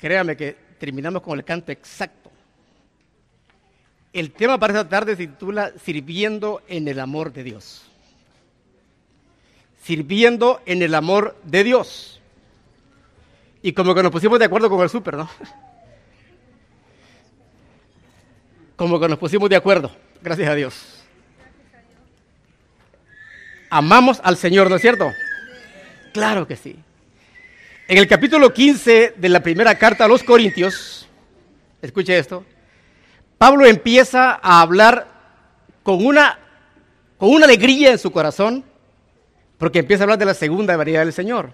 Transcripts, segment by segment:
créame que terminamos con el canto exacto. El tema para esta tarde se titula Sirviendo en el amor de Dios. Sirviendo en el amor de Dios. Y como que nos pusimos de acuerdo con el súper, ¿no? Como que nos pusimos de acuerdo, gracias a Dios. Amamos al Señor, ¿no es cierto? Claro que sí. En el capítulo 15 de la primera carta a los Corintios, escuche esto, Pablo empieza a hablar con una, con una alegría en su corazón, porque empieza a hablar de la segunda variedad del Señor.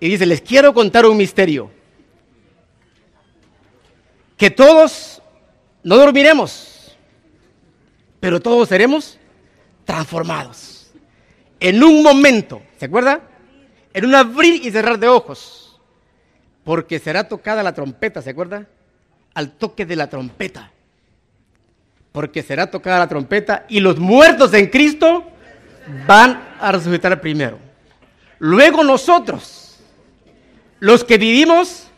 Y dice, les quiero contar un misterio, que todos no dormiremos, pero todos seremos transformados. En un momento, ¿se acuerda? En un abrir y cerrar de ojos, porque será tocada la trompeta, ¿se acuerda? Al toque de la trompeta. Porque será tocada la trompeta y los muertos en Cristo van a resucitar primero. Luego nosotros, los que vivimos,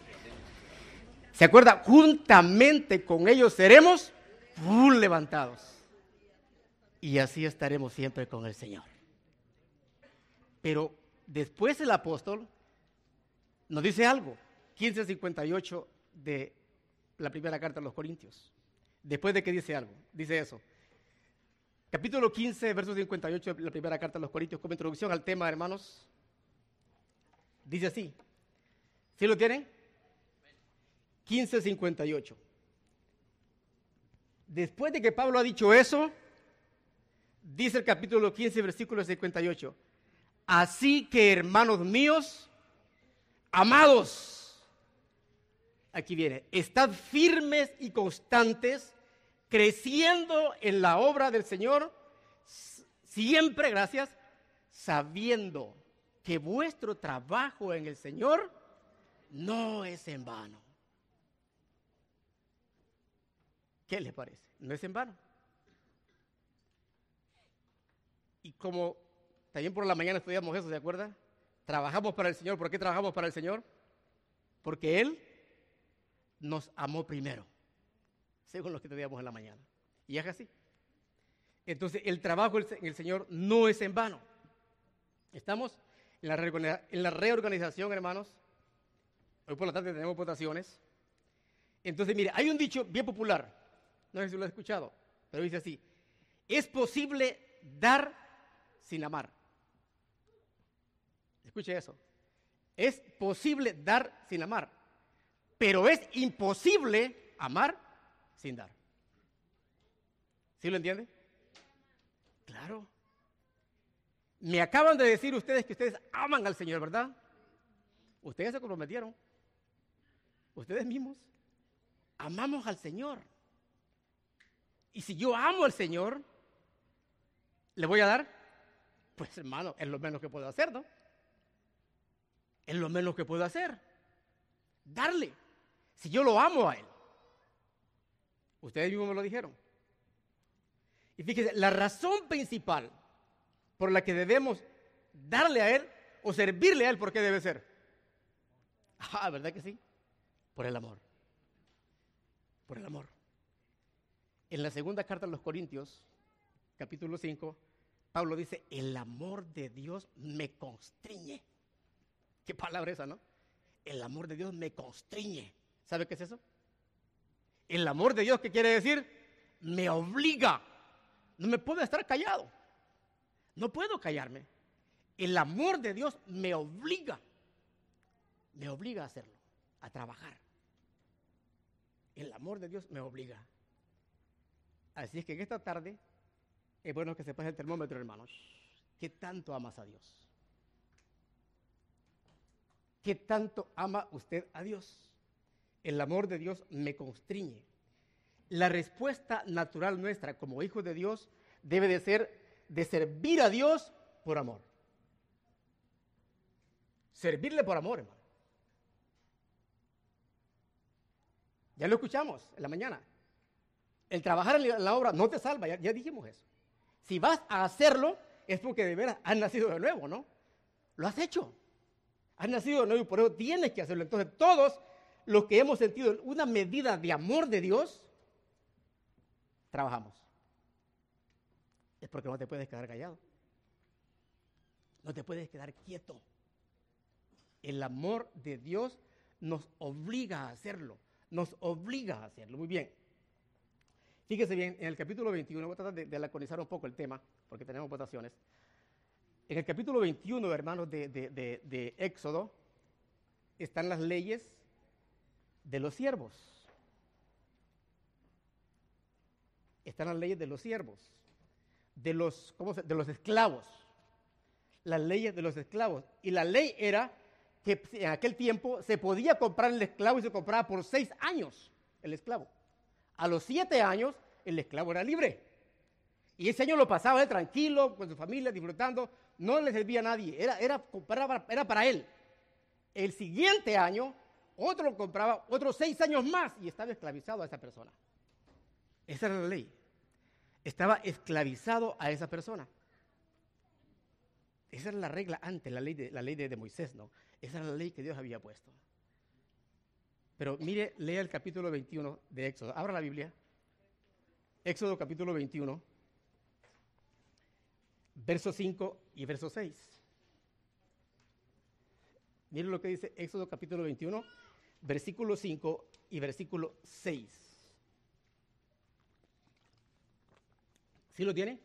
¿se acuerda? Juntamente con ellos seremos levantados. Y así estaremos siempre con el Señor. Pero después el apóstol nos dice algo, 1558 de la primera carta a los Corintios. Después de que dice algo, dice eso. Capítulo 15, verso 58 de la primera carta a los Corintios, como introducción al tema, hermanos. Dice así. ¿Sí lo tienen? 1558. Después de que Pablo ha dicho eso, dice el capítulo 15, versículo 58. Así que, hermanos míos, amados, aquí viene, estad firmes y constantes, creciendo en la obra del Señor, siempre, gracias, sabiendo que vuestro trabajo en el Señor no es en vano. ¿Qué les parece? No es en vano. Y como también por la mañana estudiamos eso, ¿se acuerda? Trabajamos para el Señor. ¿Por qué trabajamos para el Señor? Porque Él nos amó primero, según lo que estudiamos en la mañana. Y es así. Entonces, el trabajo en el Señor no es en vano. Estamos en la, en la reorganización, hermanos. Hoy por la tarde tenemos votaciones. Entonces, mire, hay un dicho bien popular, no sé si lo has escuchado, pero dice así, es posible dar sin amar. Escuche eso. Es posible dar sin amar, pero es imposible amar sin dar. ¿Sí lo entiende? Claro. Me acaban de decir ustedes que ustedes aman al Señor, ¿verdad? Ustedes se comprometieron. Ustedes mismos. Amamos al Señor. Y si yo amo al Señor, ¿le voy a dar? Pues hermano, es lo menos que puedo hacer, ¿no? Es lo menos que puedo hacer. Darle. Si yo lo amo a Él. Ustedes mismos me lo dijeron. Y fíjense, la razón principal por la que debemos darle a Él o servirle a Él, ¿por qué debe ser? Ah, ¿verdad que sí? Por el amor. Por el amor. En la segunda carta a los Corintios, capítulo 5, Pablo dice, el amor de Dios me constriñe. Qué palabra esa, ¿no? El amor de Dios me constriñe. ¿Sabe qué es eso? El amor de Dios, ¿qué quiere decir? Me obliga. No me puedo estar callado. No puedo callarme. El amor de Dios me obliga. Me obliga a hacerlo, a trabajar. El amor de Dios me obliga. Así es que en esta tarde es bueno que se pase el termómetro, hermanos. ¿Qué tanto amas a Dios? ¿Qué tanto ama usted a Dios? El amor de Dios me constriñe. La respuesta natural nuestra como hijos de Dios debe de ser de servir a Dios por amor. Servirle por amor, hermano. Ya lo escuchamos en la mañana. El trabajar en la obra no te salva, ya, dijimos eso. Si vas a hacerlo, es porque de veras has nacido de nuevo, ¿no? Lo has hecho. Has nacido nuevo y por eso tienes que hacerlo. Entonces, todos los que hemos sentido una medida de amor de Dios, trabajamos. Es porque no te puedes quedar callado. No te puedes quedar quieto. El amor de Dios nos obliga a hacerlo. Nos obliga a hacerlo. Muy bien. Fíjese bien, en el capítulo 21, voy a tratar de, de un poco el tema, porque tenemos votaciones. En el capítulo 21, hermanos, de, de Éxodo, están las leyes de los siervos. Están las leyes de los siervos, de los, ¿cómo se, de los esclavos. Las leyes de los esclavos. Y la ley era que en aquel tiempo se podía comprar el esclavo y se compraba por seis años el esclavo. A los siete años el esclavo era libre. Y ese año lo pasaba tranquilo, con su familia, disfrutando. No le servía a nadie, era, era, era para él. El siguiente año otro compraba otros seis años más y estaba esclavizado a esa persona. Esa era la ley. Estaba esclavizado a esa persona. Esa era la regla antes, la ley de, la ley de, Moisés, ¿no? Esa era la ley que Dios había puesto. Pero mire, lea el capítulo 21 de Éxodo. Abra la Biblia. Éxodo capítulo 21, verso 5 y verso 6. Mire lo que dice Éxodo capítulo 21, versículo 5 y versículo 6. ¿Sí lo tiene?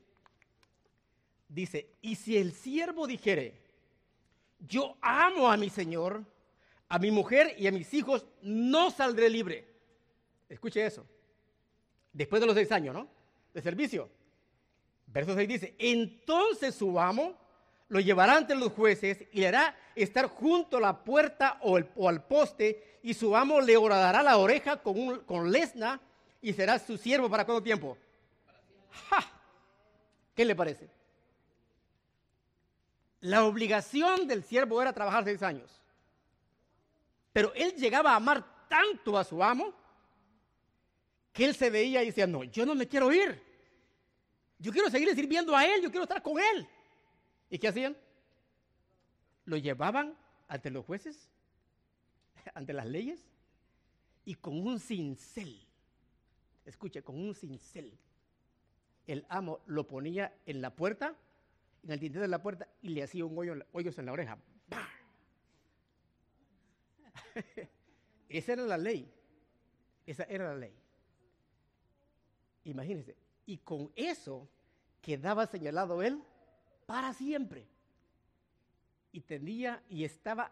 Dice, y si el siervo dijere, yo amo a mi Señor, a mi mujer y a mis hijos, no saldré libre. Escuche eso. Después de los seis años, ¿no? De servicio. Verso 6 dice, entonces su amo lo llevará ante los jueces y le hará estar junto a la puerta o, al poste y su amo le horadará la oreja con, con lesna y será su siervo para cuánto tiempo. ¿Qué le parece? La obligación del siervo era trabajar seis años. Pero él llegaba a amar tanto a su amo que él se veía y decía, no, yo no me quiero ir. Yo quiero seguir sirviendo a él, yo quiero estar con él. ¿Y qué hacían? Lo llevaban ante los jueces ante las leyes y con un cincel, escuche, con un cincel, el amo lo ponía en la puerta, en el dintel de la puerta y le hacía un hoyo, hoyos en la oreja. Esa era la ley. Esa era la ley. Imagínense. Y con eso quedaba señalado él para siempre. Y tenía y estaba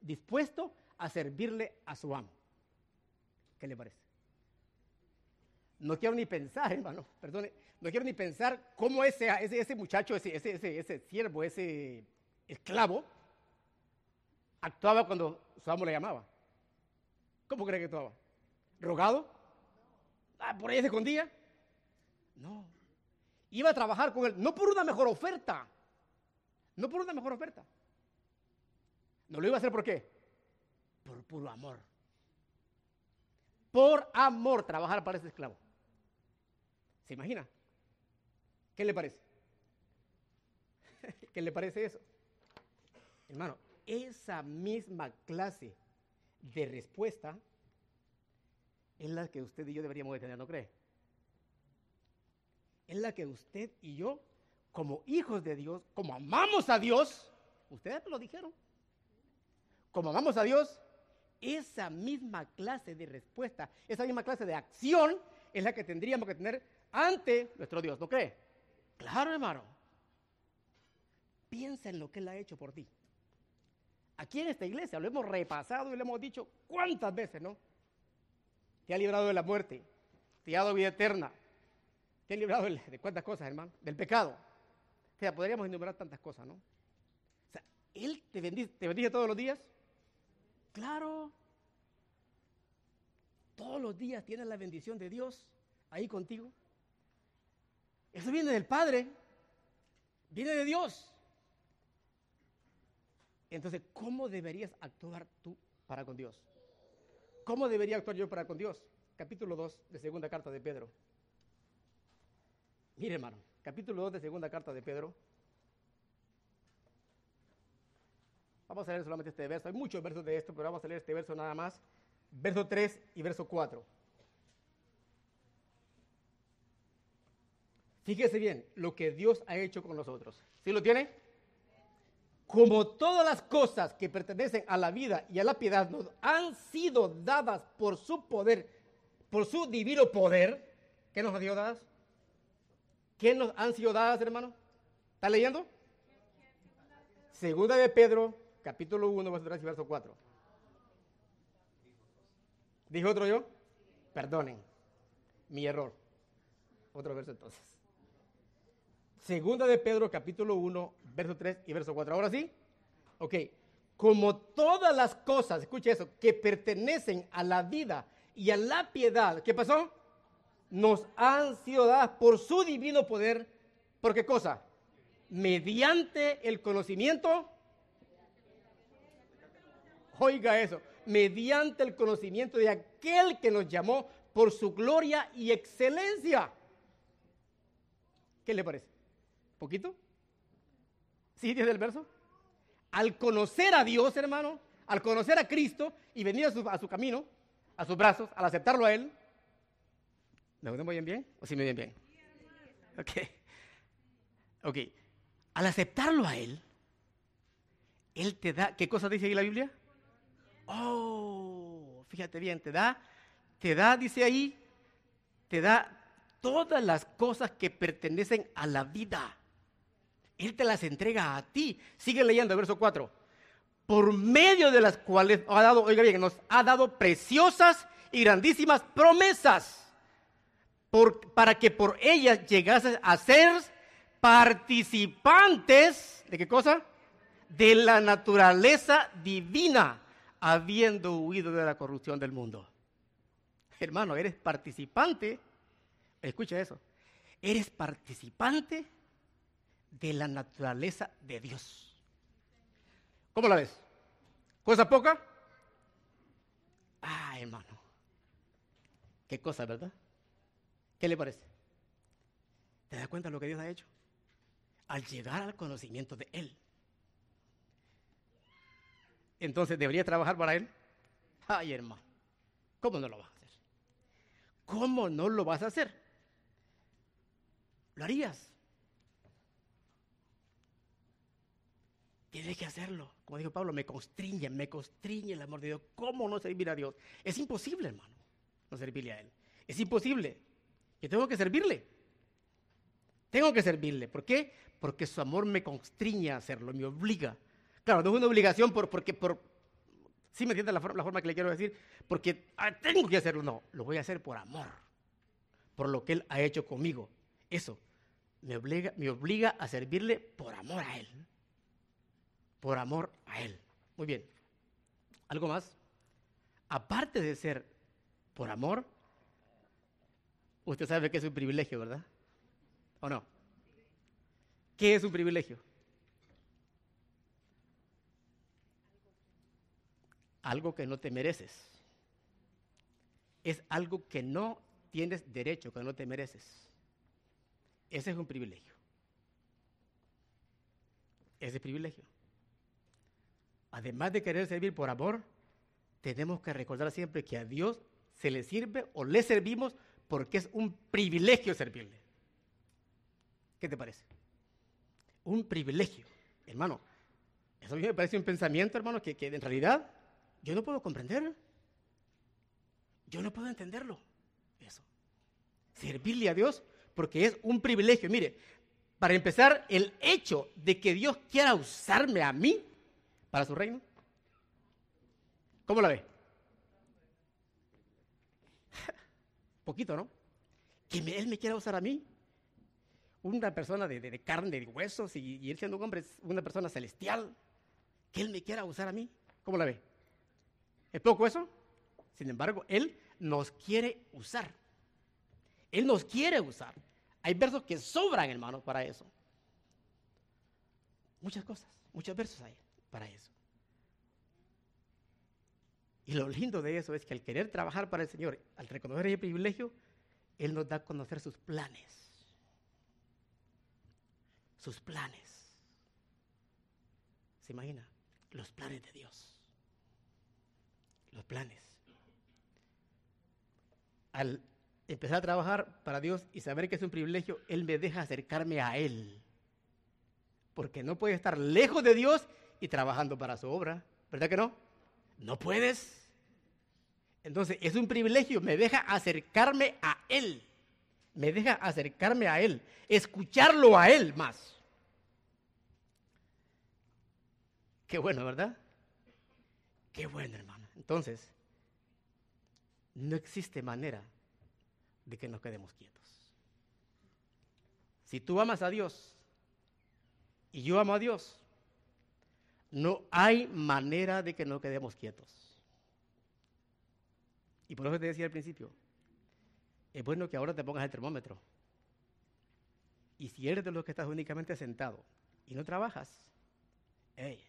dispuesto a servirle a su amo. ¿Qué le parece? No quiero ni pensar, hermano, perdone, no quiero ni pensar cómo ese, ese, muchacho, ese, ese, ese, siervo, ese esclavo, actuaba cuando su amo le llamaba. ¿Cómo cree que actuaba? ¿Rogado? Ah, ¿Por ahí se escondía? No. Iba a trabajar con él, no por una mejor oferta, no por una mejor oferta. No lo iba a hacer por qué? por puro amor. Por amor trabajar para ese esclavo. ¿Se imagina? ¿Qué le parece? ¿Qué le parece eso? Hermano, esa misma clase de respuesta es la que usted y yo deberíamos de tener, ¿no cree? Es la que usted y yo, como hijos de Dios, como amamos a Dios, ustedes lo dijeron, como amamos a Dios, esa misma clase de respuesta, esa misma clase de acción es la que tendríamos que tener ante nuestro Dios, ¿no cree? Claro, hermano. Piensa en lo que Él ha hecho por ti. Aquí en esta iglesia lo hemos repasado y le hemos dicho cuántas veces, ¿no? Te ha librado de la muerte, te ha dado vida eterna, te ha librado de, cuántas cosas, hermano, del pecado. O sea, podríamos enumerar tantas cosas, ¿no? O sea, Él te bendice, te bendice todos los días, Claro. Todos los días tienes la bendición de Dios ahí contigo. Eso viene del Padre. Viene de Dios. Entonces, ¿cómo deberías actuar tú para con Dios? ¿Cómo debería actuar yo para con Dios? Capítulo 2 de segunda carta de Pedro. Mire, hermano, capítulo 2 de segunda carta de Pedro. Vamos a leer solamente este verso. Hay muchos versos de esto, pero vamos a leer este verso nada más. Verso 3 y verso 4. Fíjese bien lo que Dios ha hecho con nosotros. ¿Sí lo tiene? Como todas las cosas que pertenecen a la vida y a la piedad nos han sido dadas por su poder, por su divino poder, ¿qué nos ha sido dadas? ¿Qué nos han sido dadas, hermano? ¿Está leyendo? Segunda de Pedro, capítulo 1, verso 3 y verso 4. ¿Dijo otro yo? Perdonen, mi error. Otro verso entonces. Segunda de Pedro, capítulo 1, verso 3 y verso 4. ¿Ahora sí? Ok. Como todas las cosas, escuche eso, que pertenecen a la vida y a la piedad, ¿qué pasó? Nos han sido dadas por su divino poder. ¿Por qué cosa? Mediante el conocimiento. Oiga eso. Mediante el conocimiento de aquel que nos llamó por su gloria y excelencia. ¿Qué le parece? ¿Poquito? ¿Sí dice el verso? Al conocer a Dios, hermano, al conocer a Cristo y venir a su, camino, a sus brazos, al aceptarlo a Él, ¿me oyen bien? ¿O sí me oyen bien? Ok. Ok. Al aceptarlo a Él, Él te da, ¿qué cosa dice ahí la Biblia? Oh, fíjate bien, te da, te da, dice ahí, te da todas las cosas que pertenecen a la vida. Él te las entrega a ti. Sigue leyendo verso 4. Por medio de las cuales ha dado, oiga bien, nos ha dado preciosas y grandísimas promesas. Para que por ellas llegases a ser participantes, ¿de qué cosa? De la naturaleza divina, habiendo huido de la corrupción del mundo. Hermano, eres participante, escucha eso, eres participante de la naturaleza de Dios. ¿Cómo la ves? ¿Cosa poca? Ah, hermano. Qué cosa, ¿verdad? ¿Qué le parece? ¿Te das cuenta de lo que Dios ha hecho? Al llegar al conocimiento de Él. Entonces, ¿debería trabajar para Él? Ay, hermano. ¿Cómo no lo vas a hacer? ¿Cómo no lo vas a hacer? ¿Lo harías? Tienes que hacerlo. Como dijo Pablo, me constriñe, me constriñe el amor de Dios. ¿Cómo no servir a Dios? Es imposible, hermano, no servirle a Él. Es imposible. Yo tengo que servirle. Tengo que servirle. ¿Por qué? Porque su amor me constriñe a hacerlo, me obliga. Claro, no es una obligación por, porque por... ¿Sí me entiende la, la, forma que le quiero decir? Porque ah, tengo que hacerlo. No, lo voy a hacer por amor. Por lo que Él ha hecho conmigo. Eso me obliga, me obliga a servirle por amor a Él por amor a Él. Muy bien. ¿Algo más? Aparte de ser por amor, usted sabe que es un privilegio, ¿verdad? ¿O no? ¿Qué es un privilegio? Algo que no te mereces. Es algo que no tienes derecho, que no te mereces. Ese es un privilegio. Ese privilegio además de querer servir por amor, tenemos que recordar siempre que a Dios se le sirve o le servimos porque es un privilegio servirle. ¿Qué te parece? Un privilegio. Hermano, eso a mí me parece un pensamiento, hermano, que, en realidad yo no puedo comprender. Yo no puedo entenderlo. Eso. Servirle a Dios porque es un privilegio. Mire, para empezar, el hecho de que Dios quiera usarme a mí para su reino? ¿Cómo la ve? Poquito, ¿no? Que Él me quiera usar a mí. Una persona de, carne, de huesos, y, Él siendo un hombre, una persona celestial. Que Él me quiera usar a mí. ¿Cómo la ve? ¿Es poco eso? Sin embargo, Él nos quiere usar. Él nos quiere usar. Hay versos que sobran, hermanos, para eso. Muchas cosas, muchos versos hay para eso. Y lo lindo de eso es que al querer trabajar para el Señor, al reconocer ese privilegio, Él nos da a conocer sus planes. Sus planes. ¿Se imagina? los planes de Dios. Los planes. Al empezar a trabajar para Dios y saber que es un privilegio, Él me deja acercarme a Él. Porque no puede estar lejos de Dios y trabajando para su obra. ¿Verdad que no? No puedes. Entonces es un privilegio, me deja acercarme a Él. Me deja acercarme a Él, escucharlo a Él más. Qué bueno, ¿verdad? Qué bueno, hermano. Entonces, no existe manera de que nos quedemos quietos. Si tú amas a Dios y yo amo a Dios, no hay manera de que nos quedemos quietos. Y por eso te decía al principio, es bueno que ahora te pongas el termómetro. Y si eres de los que estás únicamente sentado y no trabajas, hey,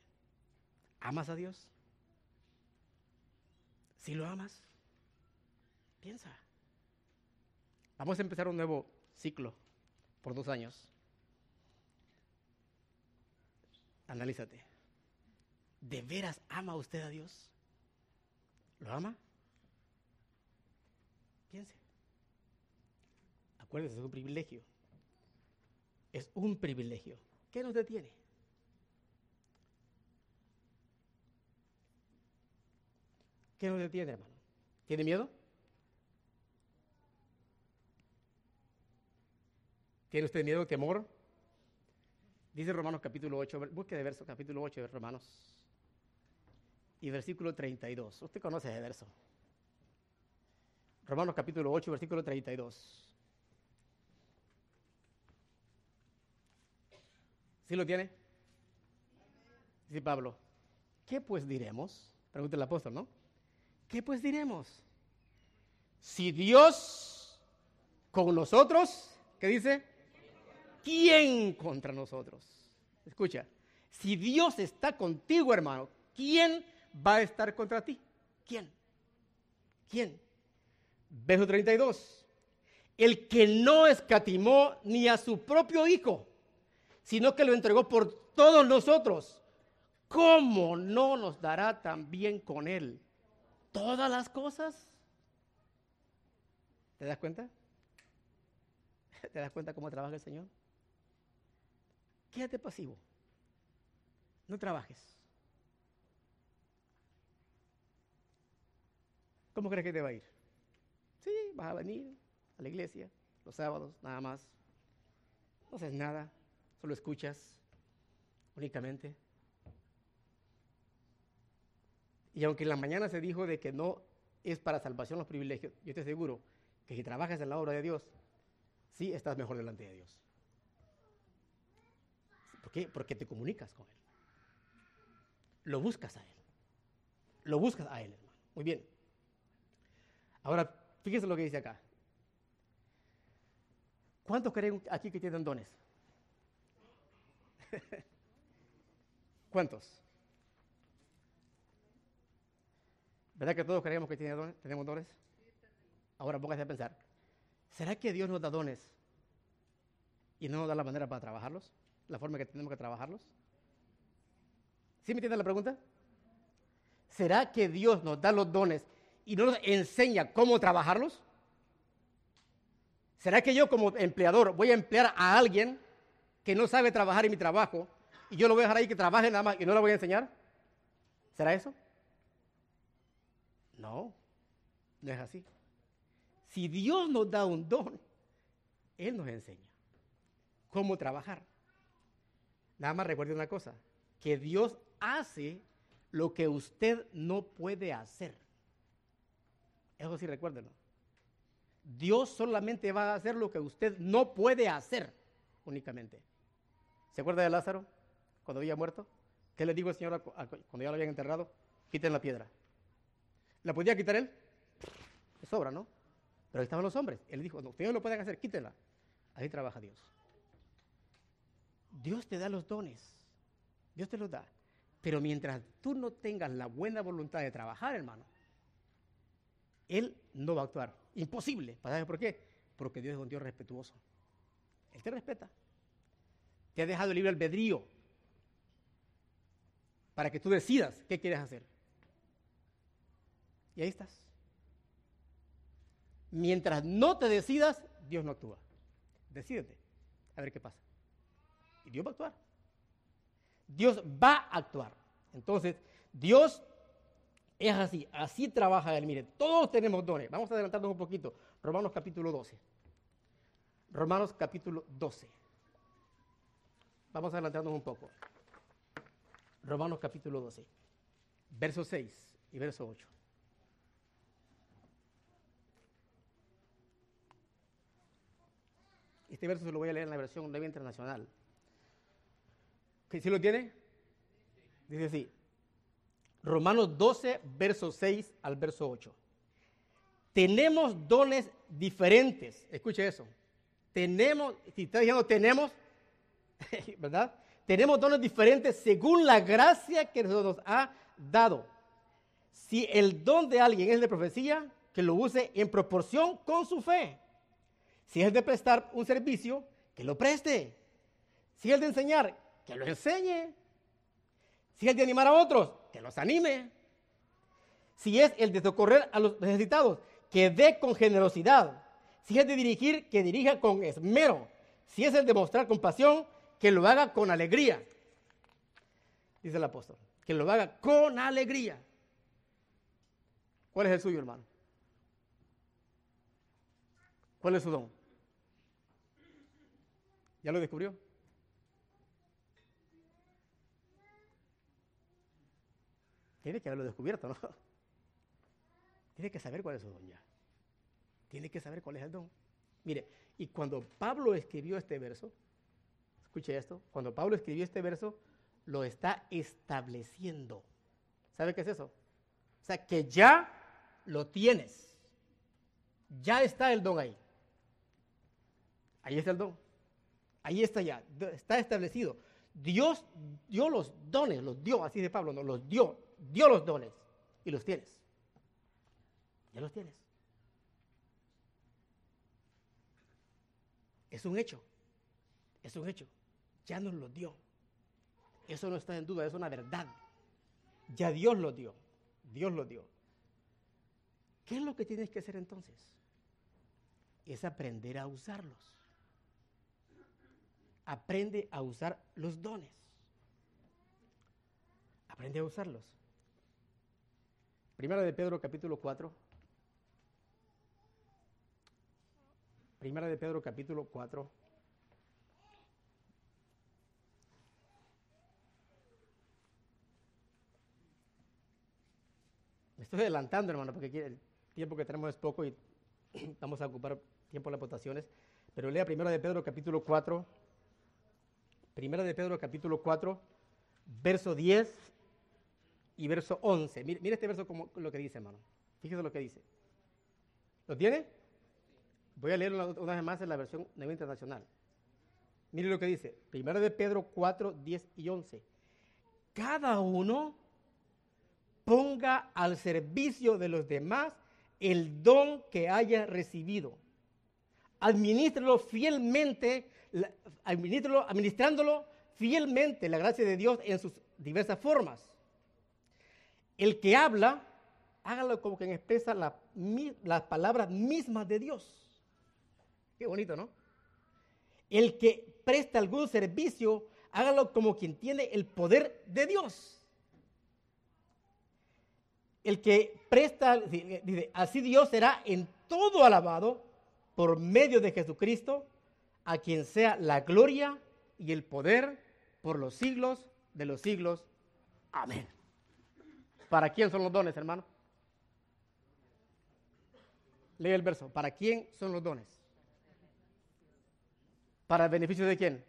¿amas a Dios? Si lo amas, piensa. Vamos a empezar un nuevo ciclo por dos años. Analízate. ¿De veras ama usted a Dios? ¿Lo ama? Piense. Acuérdese, es un privilegio. Es un privilegio. ¿Qué nos detiene? ¿Qué nos detiene, hermano? ¿Tiene miedo? ¿Tiene usted miedo, temor? Dice Romanos capítulo 8, busque de verso capítulo 8 de Romanos y versículo 32. Usted conoce ese verso. Romanos capítulo 8, versículo 32. ¿Sí lo tiene? Dice Pablo, ¿qué pues diremos? Pregunta el apóstol, ¿no? ¿Qué pues diremos? Si Dios con nosotros, ¿qué dice? ¿Quién contra nosotros? Escucha, si Dios está contigo, hermano, ¿quién va a estar contra ti? ¿Quién? ¿Quién? Verso 32. El que no escatimó ni a su propio hijo, sino que lo entregó por todos nosotros, ¿cómo no nos dará también con él todas las cosas? ¿Te das cuenta? ¿Te das cuenta cómo trabaja el Señor? Quédate pasivo. No trabajes. ¿Cómo crees que te va a ir? Sí, vas a venir a la iglesia los sábados, nada más. No haces nada, solo escuchas únicamente. Y aunque en la mañana se dijo de que no es para salvación los privilegios, yo te aseguro que si trabajas en la obra de Dios, sí estás mejor delante de Dios. ¿Por qué? Porque te comunicas con Él. Lo buscas a Él. Lo buscas a Él, hermano. Muy bien. Ahora, fíjense lo que dice acá. ¿Cuántos creen aquí que tienen dones? ¿Cuántos? ¿Verdad que todos creemos que tenemos dones? Ahora póngase a pensar. ¿Será que Dios nos da dones y no nos da la manera para trabajarlos? ¿La forma que tenemos que trabajarlos? ¿Sí me entienden la pregunta? ¿Será que Dios nos da los dones y no nos enseña cómo trabajarlos? ¿Será que yo como empleador voy a emplear a alguien que no sabe trabajar en mi trabajo y yo lo voy a dejar ahí que trabaje nada más y no lo voy a enseñar? ¿Será eso? No, no es así. Si Dios nos da un don, Él nos enseña cómo trabajar. Nada más recuerde una cosa, que Dios hace lo que usted no puede hacer. Eso sí, recuérdenlo. Dios solamente va a hacer lo que usted no puede hacer únicamente. ¿Se acuerda de Lázaro cuando había muerto? ¿Qué le dijo el Señor cuando ya lo habían enterrado? Quiten la piedra. ¿La podía quitar él? Es sobra, ¿no? Pero ahí estaban los hombres. Él dijo, no, ustedes lo pueden hacer, quítenla. Así trabaja Dios. Dios te da los dones. Dios te los da. Pero mientras tú no tengas la buena voluntad de trabajar, hermano, Él no va a actuar. Imposible. ¿Sabes por qué? Porque Dios es un Dios respetuoso. Él te respeta. Te ha dejado libre albedrío para que tú decidas qué quieres hacer. Y ahí estás. Mientras no te decidas, Dios no actúa. Decídete, a ver qué pasa. Y Dios va a actuar. Dios va a actuar. Entonces, Dios es así, así trabaja Él. Mire, todos tenemos dones. Vamos a adelantarnos un poquito. Romanos capítulo 12. Romanos capítulo 12. Vamos a adelantarnos un poco. Romanos capítulo 12. Verso 6 y verso 8. Este verso se lo voy a leer en la versión Nueva Internacional. ¿Sí lo tiene? Dice así. Romanos 12, verso 6 al verso 8. Tenemos dones diferentes. Escuche eso. Tenemos, si está diciendo tenemos, ¿verdad? Tenemos dones diferentes según la gracia que nos ha dado. Si el don de alguien es de profecía, que lo use en proporción con su fe. Si es de prestar un servicio, que lo preste. Si es de enseñar, que lo enseñe. Si es de animar a otros, que los anime. Si es el de socorrer a los necesitados, que dé con generosidad. Si es de dirigir, que dirija con esmero. Si es el de mostrar compasión, que lo haga con alegría. Dice el apóstol, que lo haga con alegría. ¿Cuál es el suyo, hermano? ¿Cuál es su don? ¿Ya lo descubrió? Tiene que haberlo descubierto, ¿no? Tiene que saber cuál es su don ya. Tiene que saber cuál es el don. Mire, y cuando Pablo escribió este verso, escuche esto, cuando Pablo escribió este verso, lo está estableciendo. ¿Sabe qué es eso? O sea, que ya lo tienes. Ya está el don ahí. Ahí está el don. Ahí está ya. Está establecido. Dios dio los dones, los dio, así de Pablo, no, los dio, dio los dones y los tienes. Ya los tienes. Es un hecho. Es un hecho. Ya nos lo dio. Eso no está en duda, es una verdad. Ya Dios lo dio. Dios lo dio. ¿Qué es lo que tienes que hacer entonces? Es aprender a usarlos. Aprende a usar los dones. Aprende a usarlos. Primera de Pedro capítulo 4. Primera de Pedro capítulo 4. Me estoy adelantando, hermano, porque el tiempo que tenemos es poco y vamos a ocupar tiempo en las votaciones. Pero lea Primera de Pedro capítulo 4. Primera de Pedro capítulo 4, verso 10 y verso 11. Mire, mire este verso como lo que dice, hermano. Fíjese lo que dice. ¿Lo tiene? Voy a leer una, vez más en la versión Internacional. Mire lo que dice. Primero de Pedro 4, 10 y 11. Cada uno ponga al servicio de los demás el don que haya recibido. Administralo fielmente, administrándolo fielmente la gracia de Dios en sus diversas formas. El que habla, hágalo como quien expresa las palabras mismas de Dios. Qué bonito, ¿no? El que presta algún servicio, hágalo como quien tiene el poder de Dios. El que presta, dice, así Dios será en todo alabado por medio de Jesucristo, a quien sea la gloria y el poder por los siglos de los siglos. Amén. ¿Para quién son los dones, hermano? Lee el verso. ¿Para quién son los dones? ¿Para el beneficio de quién?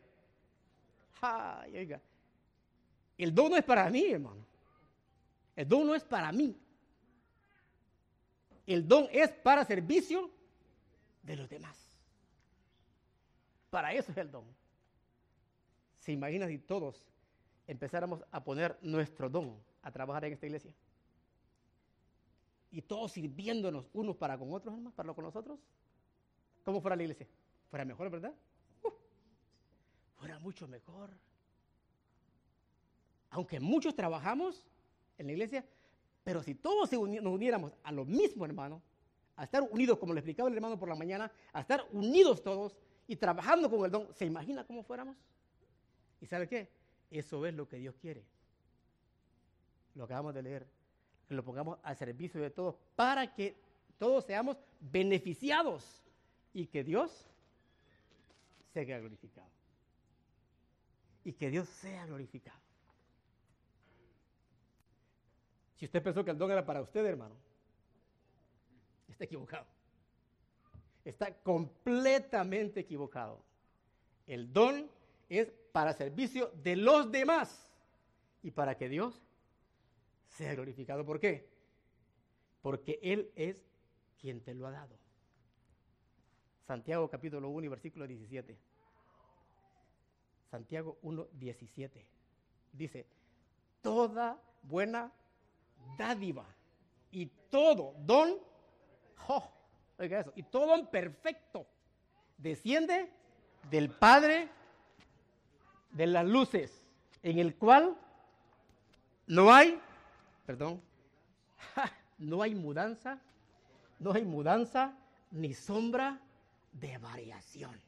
El don no es para mí, hermano. El don no es para mí. El don es para servicio de los demás. Para eso es el don. ¿Se imagina si todos empezáramos a poner nuestro don a trabajar en esta iglesia? Y todos sirviéndonos unos para con otros, hermanos, para con nosotros. ¿Cómo fuera la iglesia? Fuera mejor, ¿verdad? fuera mucho mejor. Aunque muchos trabajamos en la iglesia, pero si todos nos uniéramos a lo mismo, hermano, a estar unidos, como le explicaba el hermano por la mañana, a estar unidos todos y trabajando con el don, ¿se imagina cómo fuéramos? ¿Y sabe qué? Eso es lo que Dios quiere. Lo acabamos de leer. Que lo pongamos al servicio de todos para que todos seamos beneficiados y que Dios sea glorificado. Y que Dios sea glorificado. Si usted pensó que el don era para usted, hermano, está equivocado. Está completamente equivocado. El don es para servicio de los demás y para que Dios sea glorificado. ¿Por qué? Porque Él es quien te lo ha dado. Santiago capítulo 1 y versículo 17. Santiago 1, 17. Dice, toda buena dádiva y todo don, oiga eso, y todo don perfecto desciende del Padre de las luces, en el cual no hay, perdón, no hay mudanza, no hay mudanza ni sombra de variación.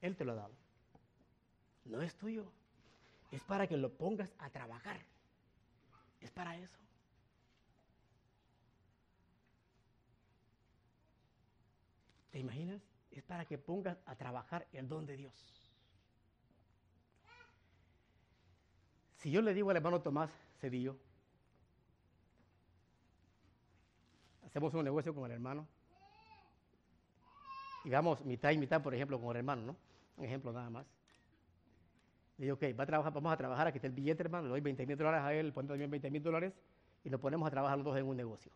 Él te lo ha dado. No es tuyo. Es para que lo pongas a trabajar. Es para eso. ¿Te imaginas? Es para que pongas a trabajar el don de Dios. Si yo le digo al hermano Tomás Cedillo, hacemos un negocio con el hermano, y vamos mitad y mitad, por ejemplo, con el hermano, ¿no? Un ejemplo nada más. Le digo, ok, va a trabajar, vamos a trabajar, aquí está el billete, hermano, le doy 20 mil dólares a él, pone también 20 mil dólares y nos ponemos a trabajar los dos en un negocio.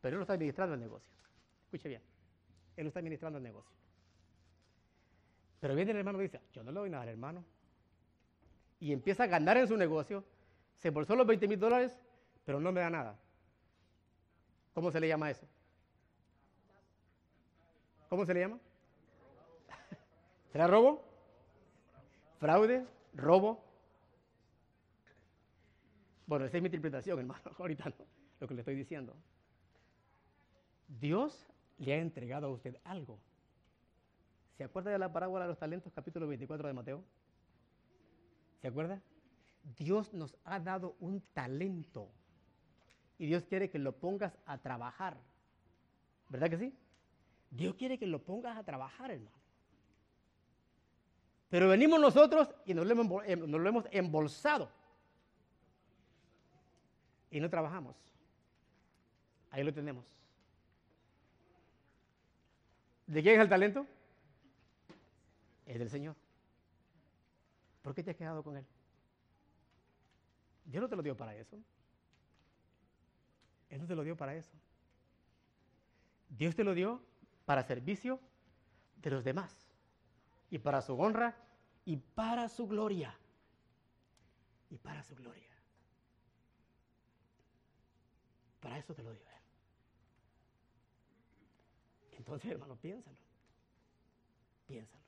Pero él no está administrando el negocio. Escuche bien, él no está administrando el negocio. Pero viene el hermano y dice, yo no le doy nada al hermano. Y empieza a ganar en su negocio, se embolsó los 20 mil dólares, pero no me da nada. ¿Cómo se le llama eso? ¿Cómo se le llama? ¿Será robo? ¿Fraude? ¿Robo? Bueno, esa es mi interpretación, hermano. Ahorita no, lo que le estoy diciendo. Dios le ha entregado a usted algo. ¿Se acuerda de la parábola de los talentos, capítulo 24 de Mateo? ¿Se acuerda? Dios nos ha dado un talento y Dios quiere que lo pongas a trabajar. ¿Verdad que sí? Dios quiere que lo pongas a trabajar, hermano. Pero venimos nosotros y nos lo, hemos, hemos embolsado. Y no trabajamos. Ahí lo tenemos. ¿De quién es el talento? Es del Señor. ¿Por qué te has quedado con Él? Dios no te lo dio para eso. Él no te lo dio para eso. Dios te lo dio para servicio de los demás y para su honra y para su gloria. Y para su gloria. Para eso te lo dio Él. Entonces, hermano, piénsalo. Piénsalo.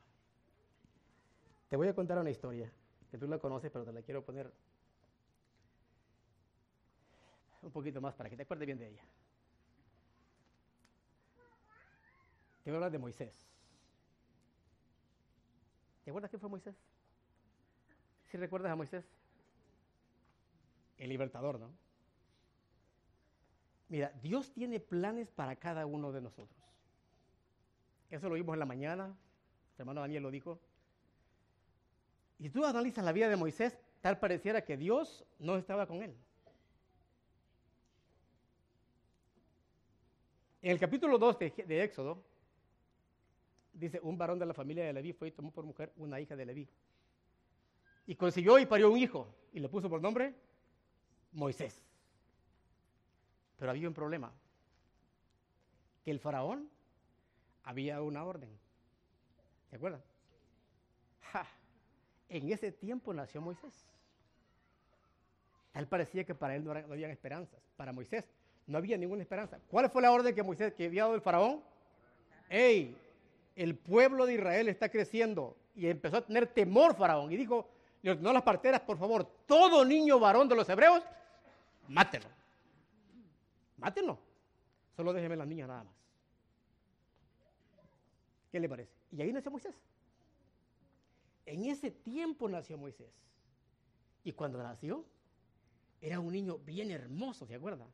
Te voy a contar una historia que tú la conoces, pero te la quiero poner un poquito más para que te acuerdes bien de ella. Te voy a hablar de Moisés. ¿Te acuerdas quién fue Moisés? ¿Sí recuerdas a Moisés? El libertador, ¿no? Mira, Dios tiene planes para cada uno de nosotros. Eso lo vimos en la mañana, el hermano Daniel lo dijo. Y tú analizas la vida de Moisés, tal pareciera que Dios no estaba con él. En el capítulo 2 de, Éxodo, dice, un varón de la familia de Leví fue y tomó por mujer una hija de Leví. Y consiguió y parió un hijo y le puso por nombre Moisés. Pero había un problema, que el faraón había una orden. ¿Se acuerdan? En ese tiempo nació Moisés. Tal parecía que para él no, no esperanzas. Para Moisés no había ninguna esperanza. ¿Cuál fue la orden que Moisés que había dado el faraón? ¡Ey! el pueblo de Israel está creciendo y empezó a tener temor Faraón y dijo, no las parteras, por favor, todo niño varón de los hebreos, mátelo. Mátenlo. Solo déjenme las niñas nada más. ¿Qué le parece? Y ahí nació Moisés. En ese tiempo nació Moisés. Y cuando nació, era un niño bien hermoso, ¿se acuerda?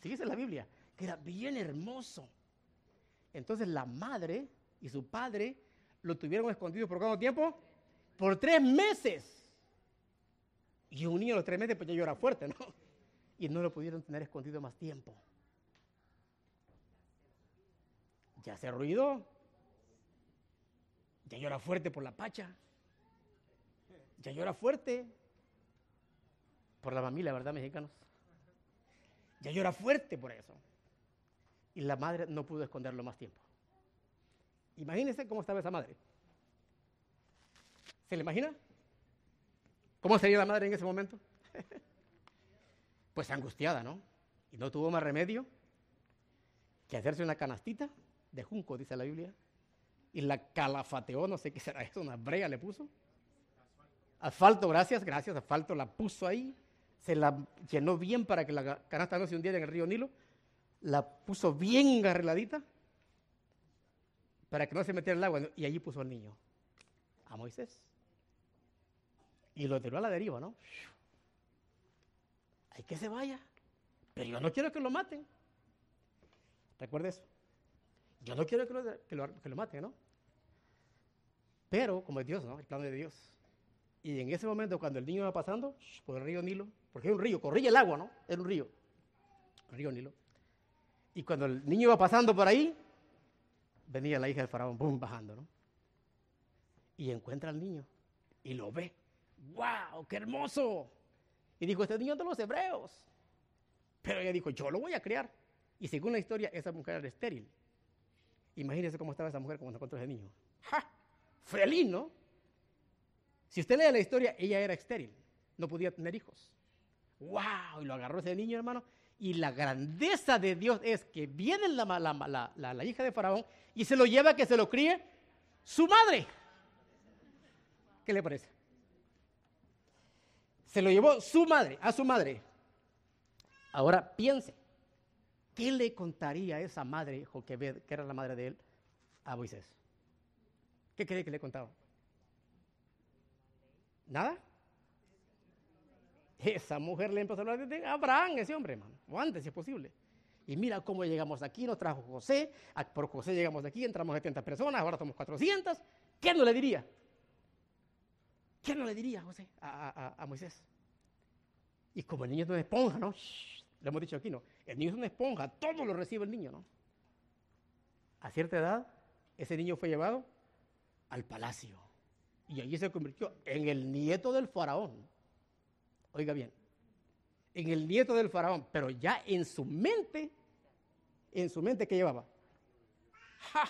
Así dice la Biblia, que era bien hermoso. Entonces la madre y su padre lo tuvieron escondido por cuánto tiempo? Por tres meses. Y un niño los tres meses pues ya llora fuerte, ¿no? Y no lo pudieron tener escondido más tiempo. Ya hace ruido. Ya llora fuerte por la pacha. Ya llora fuerte por la familia, ¿verdad, mexicanos? Ya llora fuerte por eso. Y la madre no pudo esconderlo más tiempo. Imagínense cómo estaba esa madre. ¿Se le imagina? ¿Cómo sería la madre en ese momento? pues angustiada, ¿no? Y no tuvo más remedio que hacerse una canastita de junco, dice la Biblia, y la calafateó, no sé qué será eso, una brea le puso. Asfalto, gracias, gracias, asfalto la puso ahí, se la llenó bien para que la canasta no se hundiera en el río Nilo, la puso bien arregladita para que no se metiera el agua, y allí puso al niño, a Moisés. Y lo tiró a la deriva, ¿no? Hay que se vaya. Pero yo no quiero que lo maten. Recuerda eso. Yo no quiero que lo, que lo, maten, ¿no? Pero, como es Dios, ¿no? El plano de Dios. Y en ese momento, cuando el niño iba pasando por el río Nilo, porque es un río, corría el agua, ¿no? Era un río, el río Nilo. Y cuando el niño iba pasando por ahí, venía la hija del faraón, boom, bajando, ¿no? Y encuentra al niño y lo ve. ¡Wow! ¡Qué hermoso! Y dijo, este niño de los hebreos. Pero ella dijo, yo lo voy a criar. Y según la historia, esa mujer era estéril. Imagínense cómo estaba esa mujer cuando encontró ese niño. ¡Ja! Feliz, ¿no? Si usted lee la historia, ella era estéril. No podía tener hijos. ¡Wow! Y lo agarró ese niño, hermano. Y la grandeza de Dios es que viene la, la, la, la hija de Faraón y se lo lleva a que se lo críe su madre. ¿Qué le parece? Se lo llevó su madre, a su madre. Ahora piense, ¿qué le contaría esa madre, Joquebed, que era la madre de él, a Moisés? ¿Qué cree que le contaba? ¿Nada? Esa mujer le empezó a hablar de Abraham, ese hombre, hermano, o antes si es posible. Y mira cómo llegamos aquí, nos trajo José, por José llegamos aquí, entramos 70 personas, ahora somos 400. ¿Qué no le diría? ¿Qué no le diría José a, Moisés? Y como el niño es una esponja, ¿no? le hemos dicho aquí, ¿no? El niño es una esponja, todo lo recibe el niño, ¿no? A cierta edad, ese niño fue llevado al palacio. Y allí se convirtió en el nieto del faraón. Oiga bien, en el nieto del faraón, pero ya en su mente en su mente que llevaba. ¡Ja!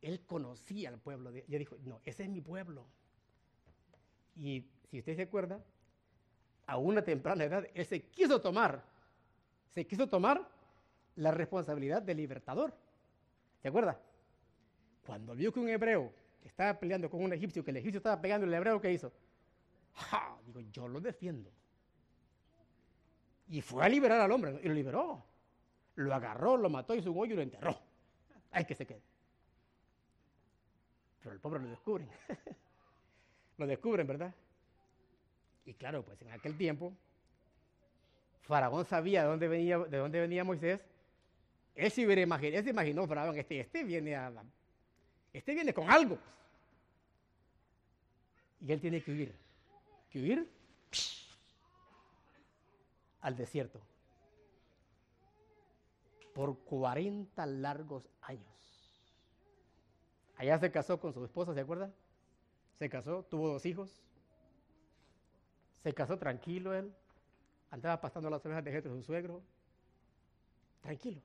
Él conocía al pueblo. De, dijo, no, ese es mi pueblo. Y si usted se acuerda, a una temprana edad, él se quiso tomar, se quiso tomar la responsabilidad de libertador. ¿Se acuerda? Cuando vio que un hebreo estaba peleando con un egipcio, que el egipcio estaba pegando al hebreo, ¿qué hizo? ¡Ja! Digo, yo lo defiendo. Y fue a liberar al hombre, y lo liberó lo agarró, lo mató, hizo un hoyo y lo enterró. Hay que se quede. Pero el pobre lo descubren. lo descubren, ¿verdad? Y claro, pues en aquel tiempo, Faraón sabía de dónde venía, de dónde venía Moisés. Él se, imaginado, él se imaginó, Faraón, este, este viene a, este viene con algo. Y él tiene que huir. ¿Que huir? Al desierto por 40 largos años. Allá se casó con su esposa, ¿se acuerda? Se casó, tuvo dos hijos. Se casó tranquilo él. Andaba pasando las ovejas de Jetro, su suegro. Tranquilo.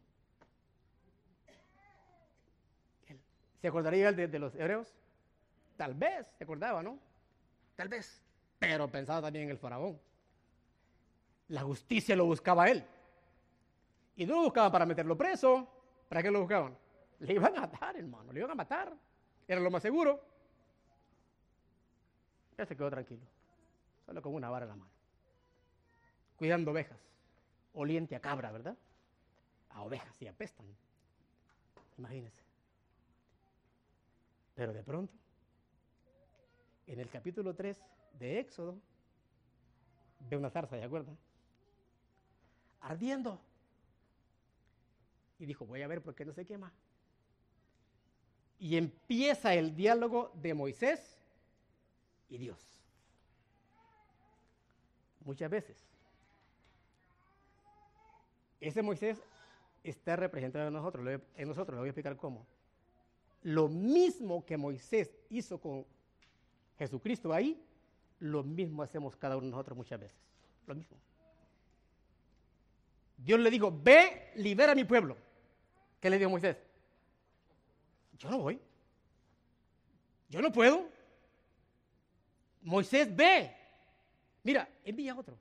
¿Se acordaría de, de los hebreos? Tal vez, se acordaba, ¿no? Tal vez. Pero pensaba también en el faraón. La justicia lo buscaba él. Y no lo buscaban para meterlo preso. ¿Para qué lo buscaban? Le iban a matar, hermano, le iban a matar. Era lo más seguro. Ya se quedó tranquilo. Solo con una vara en la mano. Cuidando ovejas. Oliente a cabra, ¿verdad? A ovejas y apestan. Imagínense. Pero de pronto, en el capítulo 3 de Éxodo, ve una zarza, ¿de acuerdo? Ardiendo. Y dijo, voy a ver por qué no se quema. Y empieza el diálogo de Moisés y Dios. Muchas veces. Ese Moisés está representado en nosotros, en nosotros, le voy a explicar cómo. Lo mismo que Moisés hizo con Jesucristo ahí, lo mismo hacemos cada uno de nosotros muchas veces. Lo mismo. Dios le dijo, ve, libera a mi pueblo. ¿Qué le dijo Moisés? Yo no voy. Yo no puedo. Moisés, ve. Mira, envía a otro.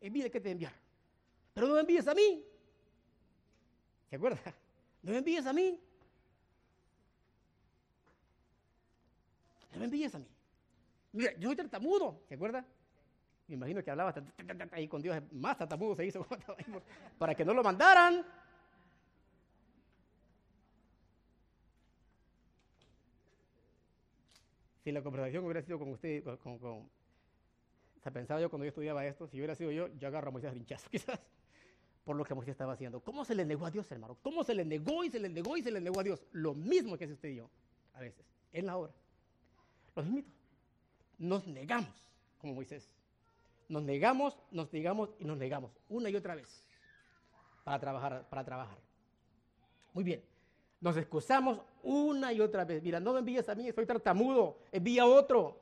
Envía que te enviar. Pero no me envíes a mí. ¿Se acuerda? No me envíes a mí. No me envíes a mí. Mira, yo soy tartamudo. ¿Se acuerda? Me imagino que hablaba ahí con Dios. Más tartamudo se hizo para que no lo mandaran. si la conversación hubiera sido con usted, con, con, se pensaba yo cuando yo estudiaba esto, si hubiera sido yo, yo agarro a Moisés hinchazo, quizás, por lo que Moisés estaba haciendo. ¿Cómo se le negó a Dios, hermano? ¿Cómo se le negó y se le negó y se le negó a Dios? Lo mismo que hace usted y yo, a veces, en la obra. Los invito. Nos negamos, como Moisés. Nos negamos, nos negamos y nos negamos, una y otra vez, para trabajar. Para trabajar. Muy bien. Nos excusamos una y otra vez. Mira, no me envíes a mí, soy tartamudo, envía a otro.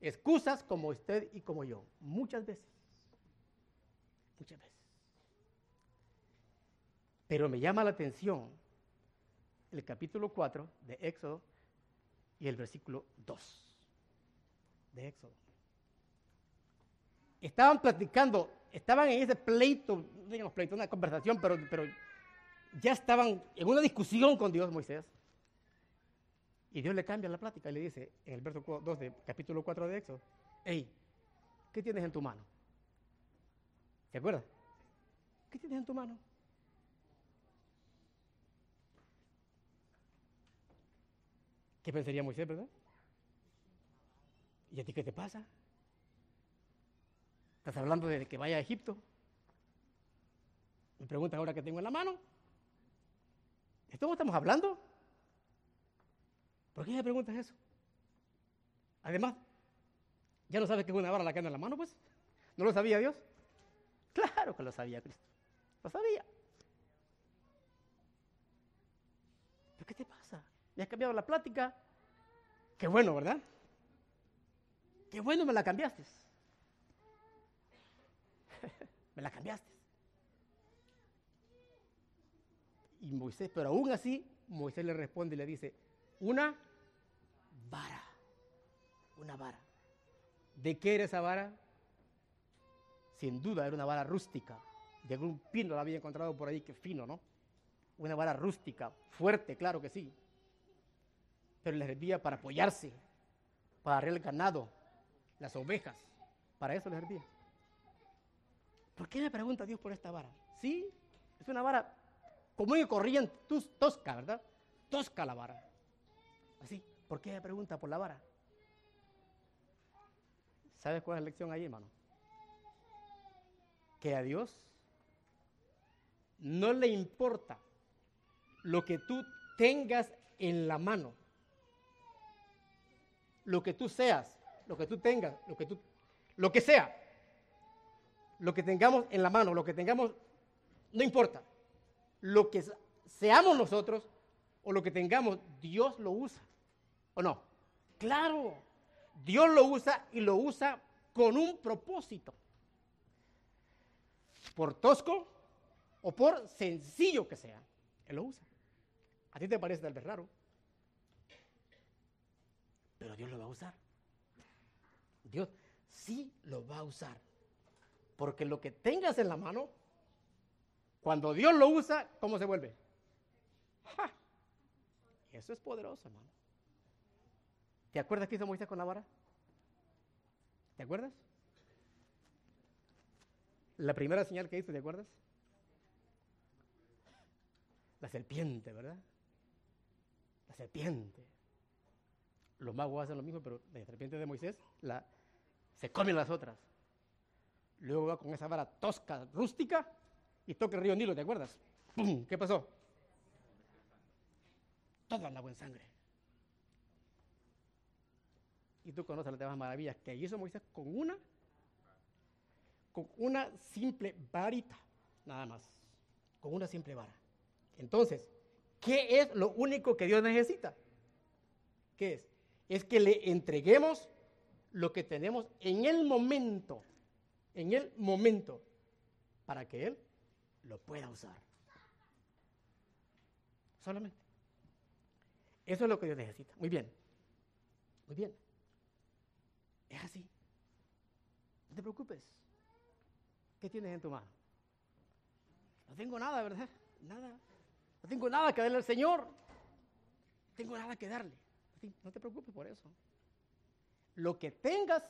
Excusas como usted y como yo. Muchas veces. Muchas veces. Pero me llama la atención el capítulo 4 de Éxodo y el versículo 2 de Éxodo. Estaban platicando, estaban en ese pleito, digamos pleito, una conversación, pero, pero ya estaban en una discusión con Dios, Moisés. Y Dios le cambia la plática y le dice en el verso 2 de capítulo 4 de Éxodo, hey, ¿qué tienes en tu mano? ¿Te acuerdas? ¿Qué tienes en tu mano? ¿Qué pensaría Moisés, verdad? ¿Y a ti qué te pasa? ¿Estás hablando de que vaya a Egipto? Me pregunta ahora que tengo en la mano. ¿De cómo estamos hablando? ¿Por qué me preguntas eso? Además, ¿ya no sabes que es una vara la que anda en la mano, pues? ¿No lo sabía Dios? Claro que lo sabía Cristo. Lo sabía. ¿Pero qué te pasa? ¿Me has cambiado la plática? Qué bueno, ¿verdad? Qué bueno me la cambiaste. me la cambiaste. Y Moisés, pero aún así, Moisés le responde y le dice, una vara, una vara. ¿De qué era esa vara? Sin duda era una vara rústica, de algún pino la había encontrado por ahí, que fino, ¿no? Una vara rústica, fuerte, claro que sí. Pero le servía para apoyarse, para arreglar el ganado, las ovejas, para eso le servía. ¿Por qué me pregunta Dios por esta vara? Sí, es una vara como y corriente, tosca, ¿verdad? Tosca la vara. Así. ¿Por qué me pregunta por la vara? ¿Sabes cuál es la lección ahí, hermano? Que a Dios no le importa lo que tú tengas en la mano, lo que tú seas, lo que tú tengas, lo que tú, lo que sea, lo que tengamos en la mano, lo que tengamos, no importa lo que seamos nosotros o lo que tengamos, Dios lo usa. ¿O no? Claro, Dios lo usa y lo usa con un propósito. Por tosco o por sencillo que sea, Él lo usa. A ti te parece tal vez raro, pero Dios lo va a usar. Dios sí lo va a usar. Porque lo que tengas en la mano cuando Dios lo usa, ¿cómo se vuelve? Eso es poderoso, hermano. ¿Te acuerdas qué hizo Moisés con la vara? ¿Te acuerdas? La primera señal que hizo, ¿te acuerdas? La serpiente, ¿verdad? La serpiente. Los magos hacen lo mismo, pero la serpiente de Moisés la, se comen las otras. Luego va con esa vara tosca, rústica, y toca el río Nilo, ¿te acuerdas? ¡Pum! ¿Qué pasó? Toda la buena sangre. Y tú conoces las demás maravillas que hizo Moisés con una, con una simple varita, nada más, con una simple vara. Entonces, ¿qué es lo único que Dios necesita? ¿Qué es? Es que le entreguemos lo que tenemos en el momento, en el momento, para que Él lo pueda usar. Solamente. Eso es lo que Dios necesita. Muy bien. Muy bien. Es así. No te preocupes. ¿Qué tienes en tu mano? No tengo nada, ¿verdad? Nada. No tengo nada que darle al Señor. No tengo nada que darle. No te preocupes por eso. Lo que tengas,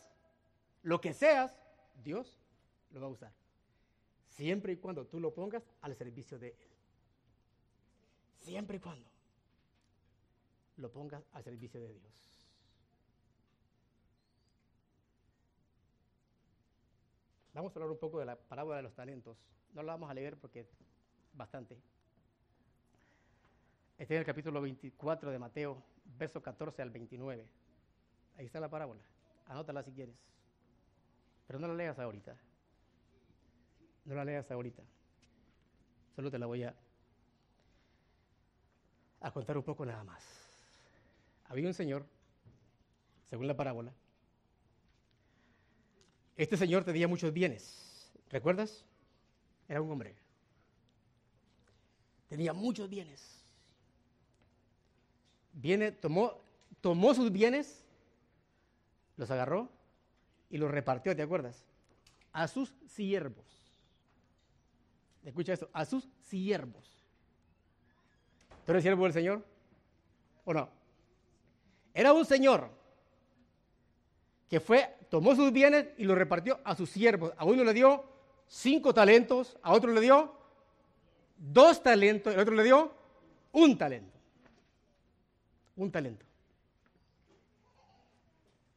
lo que seas, Dios lo va a usar. Siempre y cuando tú lo pongas al servicio de Él. Siempre y cuando lo pongas al servicio de Dios. Vamos a hablar un poco de la parábola de los talentos. No la vamos a leer porque bastante. Este es el capítulo 24 de Mateo, verso 14 al 29. Ahí está la parábola. Anótala si quieres. Pero no la leas ahorita. No la leas ahorita. Solo te la voy a, contar un poco nada más. Había un señor, según la parábola, este señor tenía muchos bienes. ¿Recuerdas? Era un hombre. Tenía muchos bienes. Viene, tomó, tomó sus bienes, los agarró y los repartió, ¿te acuerdas? A sus siervos. Escucha esto, a sus siervos. ¿Tú eres siervo del Señor? ¿O no? Era un señor que fue, tomó sus bienes y los repartió a sus siervos. A uno le dio cinco talentos, a otro le dio dos talentos, al otro le dio un talento. Un talento.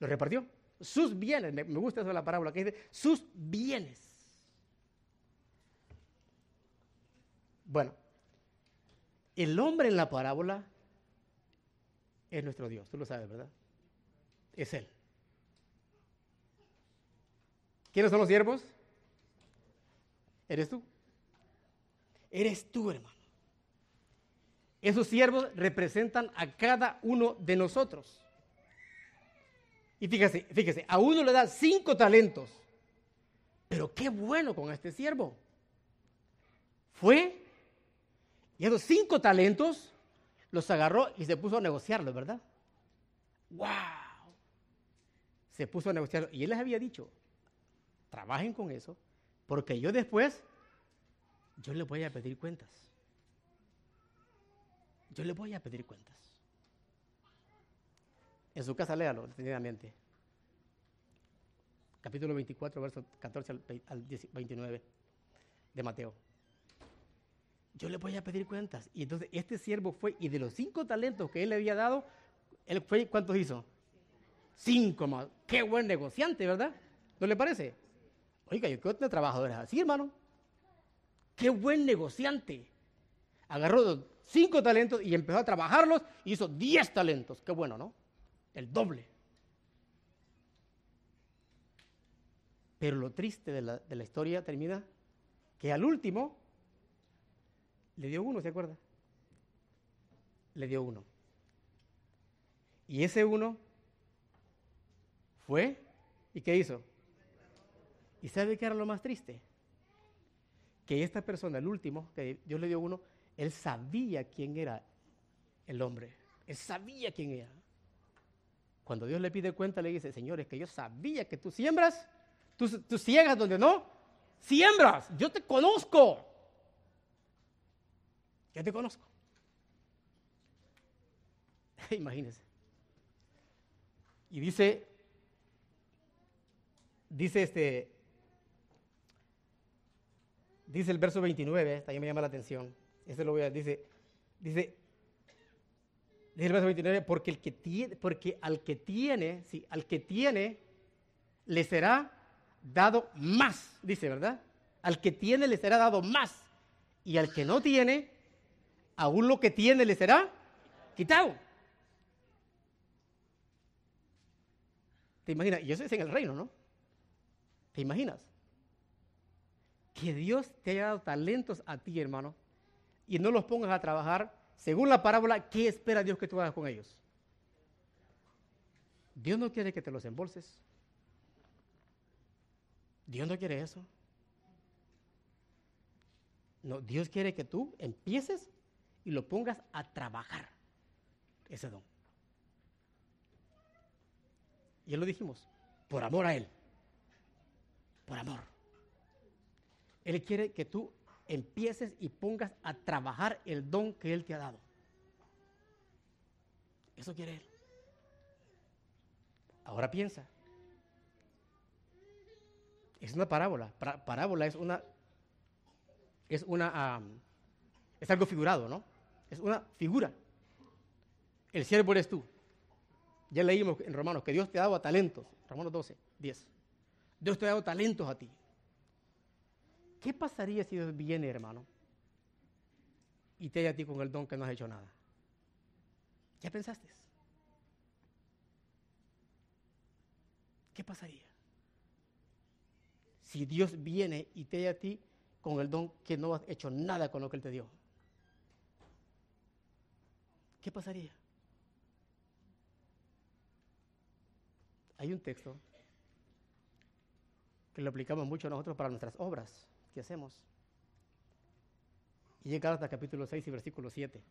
Lo repartió. Sus bienes, me, gusta eso de la parábola, que dice sus bienes. Bueno, el hombre en la parábola es nuestro Dios, tú lo sabes, ¿verdad? Es Él. ¿Quiénes son los siervos? Eres tú. Eres tú, hermano. Esos siervos representan a cada uno de nosotros. Y fíjese, fíjese, a uno le da cinco talentos. Pero qué bueno con este siervo. Fue y esos cinco talentos los agarró y se puso a negociarlos, ¿verdad? ¡Wow! Se puso a negociarlos. Y él les había dicho, trabajen con eso, porque yo después, yo les voy a pedir cuentas. Yo les voy a pedir cuentas. En su casa léalo detenidamente. Capítulo 24, verso 14 al 29 de Mateo. Yo les voy a pedir cuentas. Y entonces este siervo fue, y de los cinco talentos que él le había dado, él fue, ¿cuántos hizo? Cinco más. Qué buen negociante, ¿verdad? ¿No le parece? Oiga, yo quiero tener trabajadores así, hermano. Qué buen negociante. Agarró cinco talentos y empezó a trabajarlos y hizo diez talentos. Qué bueno, ¿no? El doble. Pero lo triste de la, historia termina que al último le dio uno, ¿se acuerda? Le dio uno. Y ese uno fue, ¿y qué hizo? ¿Y sabe qué era lo más triste? Que esta persona, el último, que Dios le dio uno, él sabía quién era el hombre. Él sabía quién era. Cuando Dios le pide cuenta, le dice, Señor, es que yo sabía que tú siembras, tú, tú ciegas donde no, siembras, yo te conozco. Ya te conozco. Imagínense. Y dice Dice este, dice el verso 29, también me llama la atención. Este lo voy a, dice, dice, dice el verso 29, porque el que tiene, porque al que tiene, sí, al que tiene, le será dado más, dice, ¿verdad? Al que tiene le será dado más. Y al que no tiene, aún lo que tiene le será quitado. ¿Te imaginas? Y eso es en el reino, ¿no? ¿Te imaginas? Que Dios te haya dado talentos a ti, hermano, y no los pongas a trabajar según la parábola, ¿qué espera Dios que tú hagas con ellos? Dios no quiere que te los embolses. Dios no quiere eso. No, Dios quiere que tú empieces y lo pongas a trabajar ese don. Y ya lo dijimos, por amor a Él. Por amor. Él quiere que tú empieces y pongas a trabajar el don que Él te ha dado. Eso quiere Él. Ahora piensa. Es una parábola. parábola es una. Es una. es algo figurado, ¿no? Es una figura. El siervo eres tú. Ya leímos en Romanos que Dios te ha dado talentos. Romanos 12, 10. Dios te ha dado talentos a ti. ¿Qué pasaría si Dios viene, hermano, y te haya a ti con el don que no has hecho nada? ¿Qué pensaste? ¿Qué pasaría? Si Dios viene y te haya a ti con el don que no has hecho nada con lo que Él te dio. ¿Qué pasaría? Hay un texto que lo aplicamos mucho nosotros para nuestras obras que hacemos. Y llega hasta capítulo 6 y versículo 7.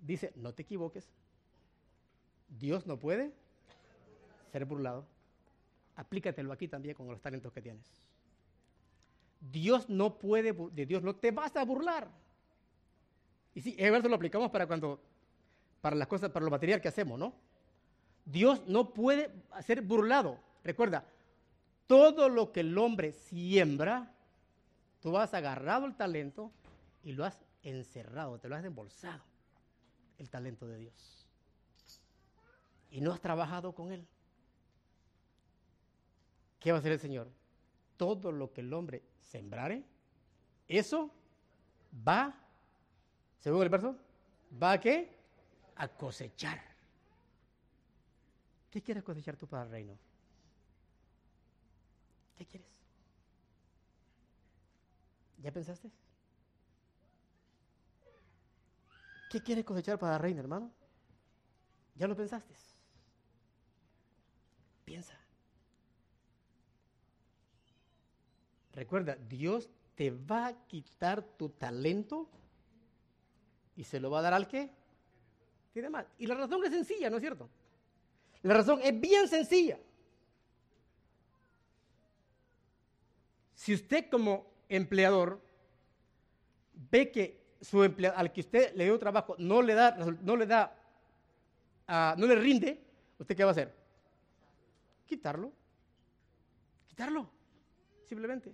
Dice, no te equivoques, Dios no puede ser burlado. Aplícatelo aquí también con los talentos que tienes. Dios no puede, de Dios no te vas a burlar. Y sí, ese verso lo aplicamos para cuando, para las cosas, para lo material que hacemos, ¿no? Dios no puede ser burlado. Recuerda, todo lo que el hombre siembra, tú has agarrado el talento y lo has encerrado, te lo has embolsado, el talento de Dios. Y no has trabajado con él. ¿Qué va a hacer el Señor? Todo lo que el hombre sembrare, eso va, según el verso, va qué? A cosechar. ¿Qué quieres cosechar tú para el reino? ¿Qué quieres? ¿Ya pensaste? ¿Qué quieres cosechar para el reino, hermano? ¿Ya lo pensaste? Piensa. Recuerda, Dios te va a quitar tu talento y se lo va a dar al que tiene más. Y la razón es sencilla, ¿no es cierto? La razón es bien sencilla. Si usted como empleador ve que su empleado, al que usted le dio trabajo no le da, no le da, uh, no le rinde, ¿usted qué va a hacer? Quitarlo. Quitarlo. Simplemente.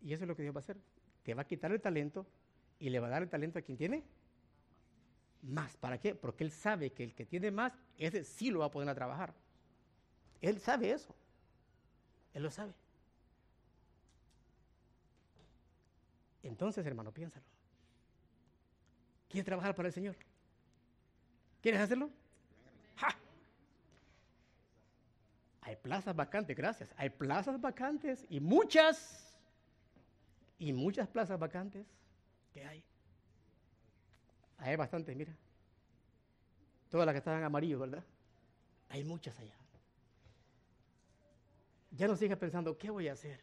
Y eso es lo que Dios va a hacer. Te va a quitar el talento y le va a dar el talento a quien tiene más. ¿Para qué? Porque Él sabe que el que tiene más, ese sí lo va a poner a trabajar. Él sabe eso. Él lo sabe. Entonces, hermano, piénsalo. ¿Quieres trabajar para el Señor? ¿Quieres hacerlo? ¡Ja! Hay plazas vacantes, gracias. Hay plazas vacantes y muchas, y muchas plazas vacantes que hay. Hay bastantes, mira. Todas las que estaban amarillos, ¿verdad? Hay muchas allá. Ya no sigas pensando, ¿qué voy a hacer?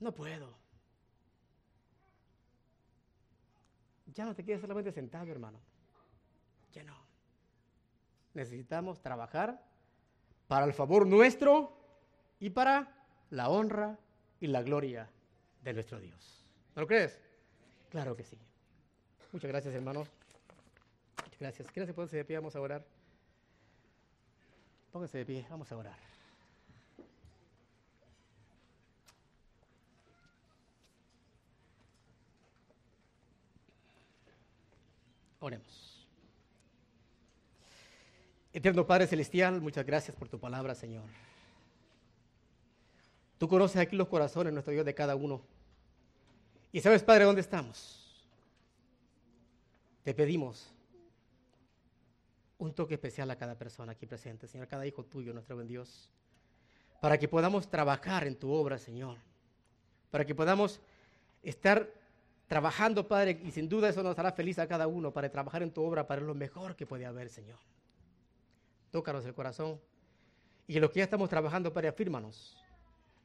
No puedo. Ya no te quedes solamente sentado, hermano. Ya no. Necesitamos trabajar para el favor nuestro y para la honra y la gloria de nuestro Dios. ¿No lo crees? Claro que sí. Muchas gracias, hermanos. Gracias. ¿Quieren ponerse de pie? Vamos a orar. Pónganse de pie, vamos a orar. Oremos. Eterno Padre Celestial, muchas gracias por tu palabra, Señor. Tú conoces aquí los corazones, nuestro Dios, de cada uno. Y sabes, Padre, dónde estamos. Te pedimos un toque especial a cada persona aquí presente, Señor, cada hijo tuyo, nuestro buen Dios, para que podamos trabajar en tu obra, Señor, para que podamos estar trabajando, Padre, y sin duda eso nos hará feliz a cada uno, para trabajar en tu obra, para lo mejor que puede haber, Señor. Tócanos el corazón. Y en lo que ya estamos trabajando, Padre, afírmanos.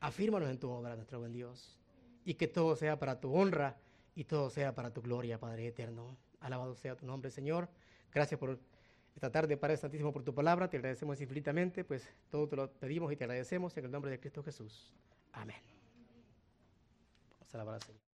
Afírmanos en tu obra, nuestro buen Dios. Y que todo sea para tu honra y todo sea para tu gloria, Padre eterno. Alabado sea tu nombre, Señor. Gracias por esta tarde, Padre Santísimo, por tu palabra. Te agradecemos infinitamente, pues todo te lo pedimos y te agradecemos en el nombre de Cristo Jesús. Amén. Vamos a alabar al Señor.